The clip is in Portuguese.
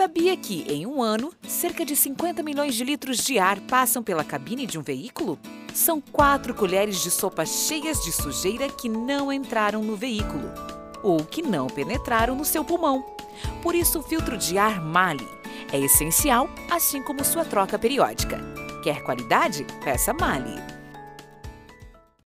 Sabia que, em um ano, cerca de 50 milhões de litros de ar passam pela cabine de um veículo? São quatro colheres de sopa cheias de sujeira que não entraram no veículo ou que não penetraram no seu pulmão. Por isso, o filtro de ar Mali é essencial, assim como sua troca periódica. Quer qualidade? Peça Mali.